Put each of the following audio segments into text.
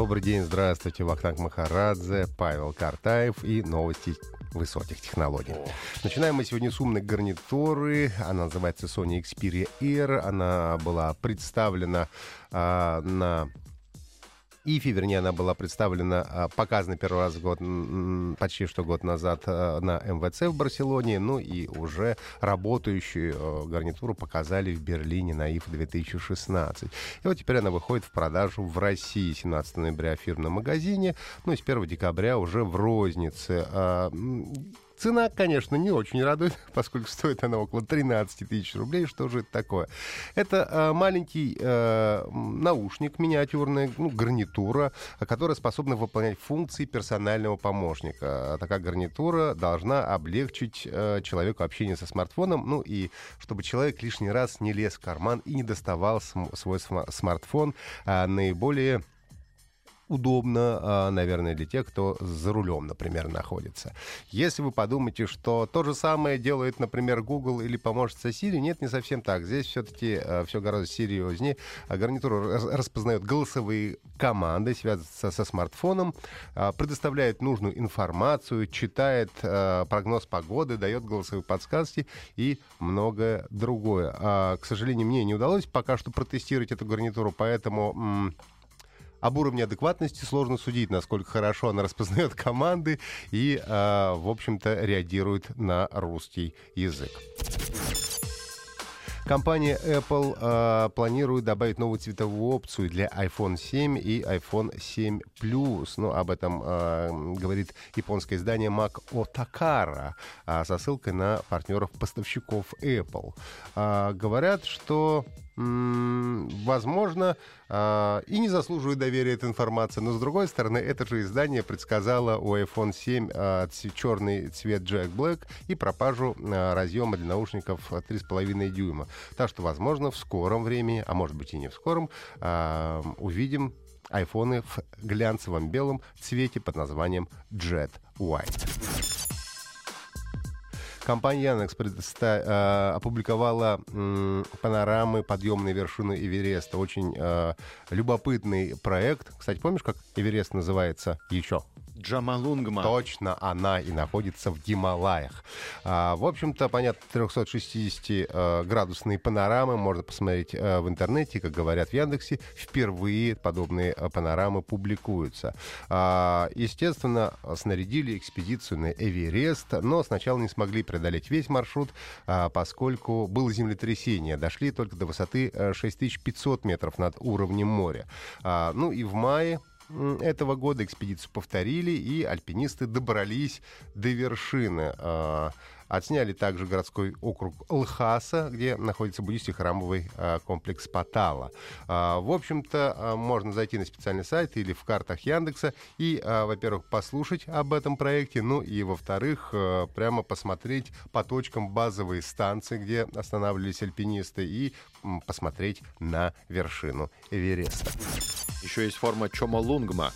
Добрый день, здравствуйте, Вахтанг Махарадзе, Павел Картаев и новости высоких технологий. Начинаем мы сегодня с умной гарнитуры. Она называется Sony Xperia Air. Она была представлена а, на ИФИ, вернее, она была представлена, а, показана первый раз год, почти что год назад а, на МВЦ в Барселоне, ну и уже работающую а, гарнитуру показали в Берлине на ИФ 2016. И вот теперь она выходит в продажу в России 17 ноября в фирменном магазине, ну и с 1 декабря уже в рознице. Цена, конечно, не очень радует, поскольку стоит она около 13 тысяч рублей. Что же это такое? Это э, маленький э, наушник миниатюрный, ну, гарнитура, которая способна выполнять функции персонального помощника. Такая гарнитура должна облегчить э, человеку общение со смартфоном, ну и чтобы человек лишний раз не лез в карман и не доставал см- свой см- смартфон э, наиболее удобно, а, наверное, для тех, кто за рулем, например, находится. Если вы подумаете, что то же самое делает, например, Google или помощница Siri, нет, не совсем так. Здесь все-таки а, все гораздо серьезнее. А гарнитура распознает голосовые команды, связывается со смартфоном, предоставляет нужную информацию, читает прогноз погоды, дает голосовые подсказки и многое другое. К сожалению, мне не удалось пока что протестировать эту гарнитуру, поэтому об уровне адекватности сложно судить, насколько хорошо она распознает команды и, э, в общем-то, реагирует на русский язык. Компания Apple э, планирует добавить новую цветовую опцию для iPhone 7 и iPhone 7 Plus. Ну, об этом э, говорит японское издание Mac Otakara э, со ссылкой на партнеров-поставщиков Apple. Э, говорят, что возможно, а, и не заслуживает доверия эта информация. Но, с другой стороны, это же издание предсказало у iPhone 7 а, черный цвет Jack Black и пропажу а, разъема для наушников 3,5 дюйма. Так что, возможно, в скором времени, а может быть и не в скором, увидим айфоны в глянцевом белом цвете под названием Jet White. Компания Яндекс предоста- э, опубликовала панорамы подъемной вершины Эвереста. Очень э, любопытный проект. Кстати, помнишь, как Эверест называется еще? Джамалунгма. Точно она и находится в Гималаях. А, в общем-то, понятно, 360-градусные э, панорамы можно посмотреть э, в интернете, как говорят в Яндексе. Впервые подобные э, панорамы публикуются. А, естественно, снарядили экспедицию на Эверест, но сначала не смогли преодолеть весь маршрут, а, поскольку было землетрясение. Дошли только до высоты 6500 метров над уровнем моря. А, ну и в мае этого года экспедицию повторили, и альпинисты добрались до вершины. А, отсняли также городской округ Лхаса, где находится буддийский храмовый а, комплекс Патала. А, в общем-то, можно зайти на специальный сайт или в картах Яндекса и, во-первых, послушать об этом проекте, ну и, во-вторых, прямо посмотреть по точкам базовые станции, где останавливались альпинисты, и посмотреть на вершину Эвереста. Еще есть форма Чомолунгма.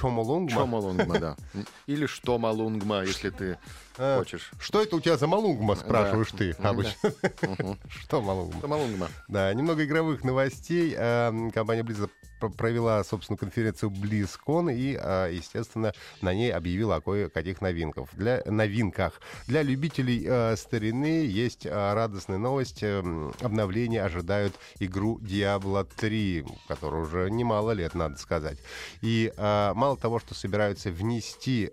Чомолунгма? Чомолунгма, да. Или что Малунгма, если ты а, хочешь. Что это у тебя за малунгма, спрашиваешь ты обычно. Что малунгма? Что малунгма. Да, немного игровых новостей. Эм, компания Blizzard провела собственную конференцию BlizzCon и, э, естественно, на ней объявила о кое-каких новинках. Для, новинках. Для любителей э, старины есть э, радостная новость. Обновление ожидают игру Diablo 3, которую уже немало лет, надо сказать. И мало того, что собираются внести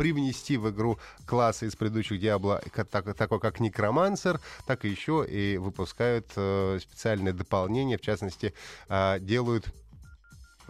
привнести в игру классы из предыдущих Diablo, так, такой как Некромансер, так и еще и выпускают э, специальные дополнения, в частности, э, делают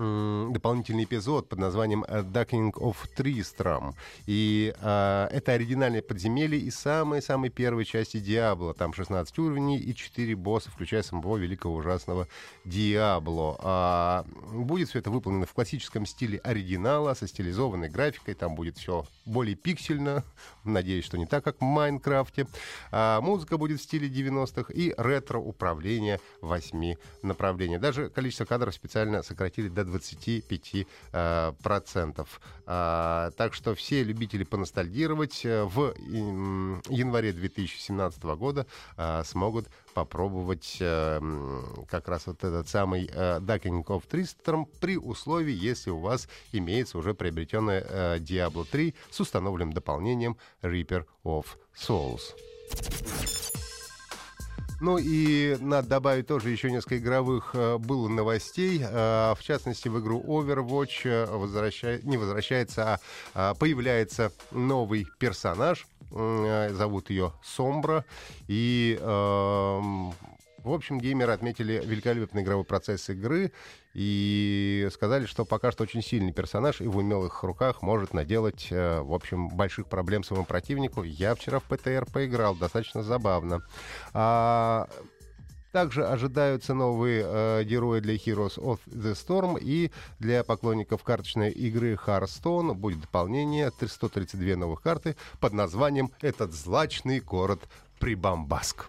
дополнительный эпизод под названием Ducking of Tristram. И э, это оригинальное подземелье и самые-самые первые части Диабло. Там 16 уровней и 4 босса, включая самого великого ужасного Диабло. А, будет все это выполнено в классическом стиле оригинала, со стилизованной графикой. Там будет все более пиксельно. Надеюсь, что не так, как в Майнкрафте. А, музыка будет в стиле 90-х и ретро-управление 8 направлений. Даже количество кадров специально сократили до 25%. Э, процентов. А, так что все любители поностальгировать э, в январе 2017 года а, смогут попробовать э, как раз вот этот самый Ducking of Tristram при условии, если у вас имеется уже приобретенная Diablo 3 с установленным дополнением Reaper of Souls. Ну и надо добавить тоже еще несколько игровых э, было новостей. Э, в частности, в игру Overwatch э, возвращай, не возвращается, а появляется новый персонаж. Зовут ее Сомбра. И эм, в общем, геймеры отметили великолепный игровой процесс игры и сказали, что пока что очень сильный персонаж и в умелых руках может наделать, э, в общем, больших проблем своему противнику. Я вчера в ПТР поиграл, достаточно забавно. А, также ожидаются новые э, герои для Heroes of the Storm и для поклонников карточной игры Hearthstone будет дополнение 132 новых карты под названием «Этот злачный город Прибамбаск».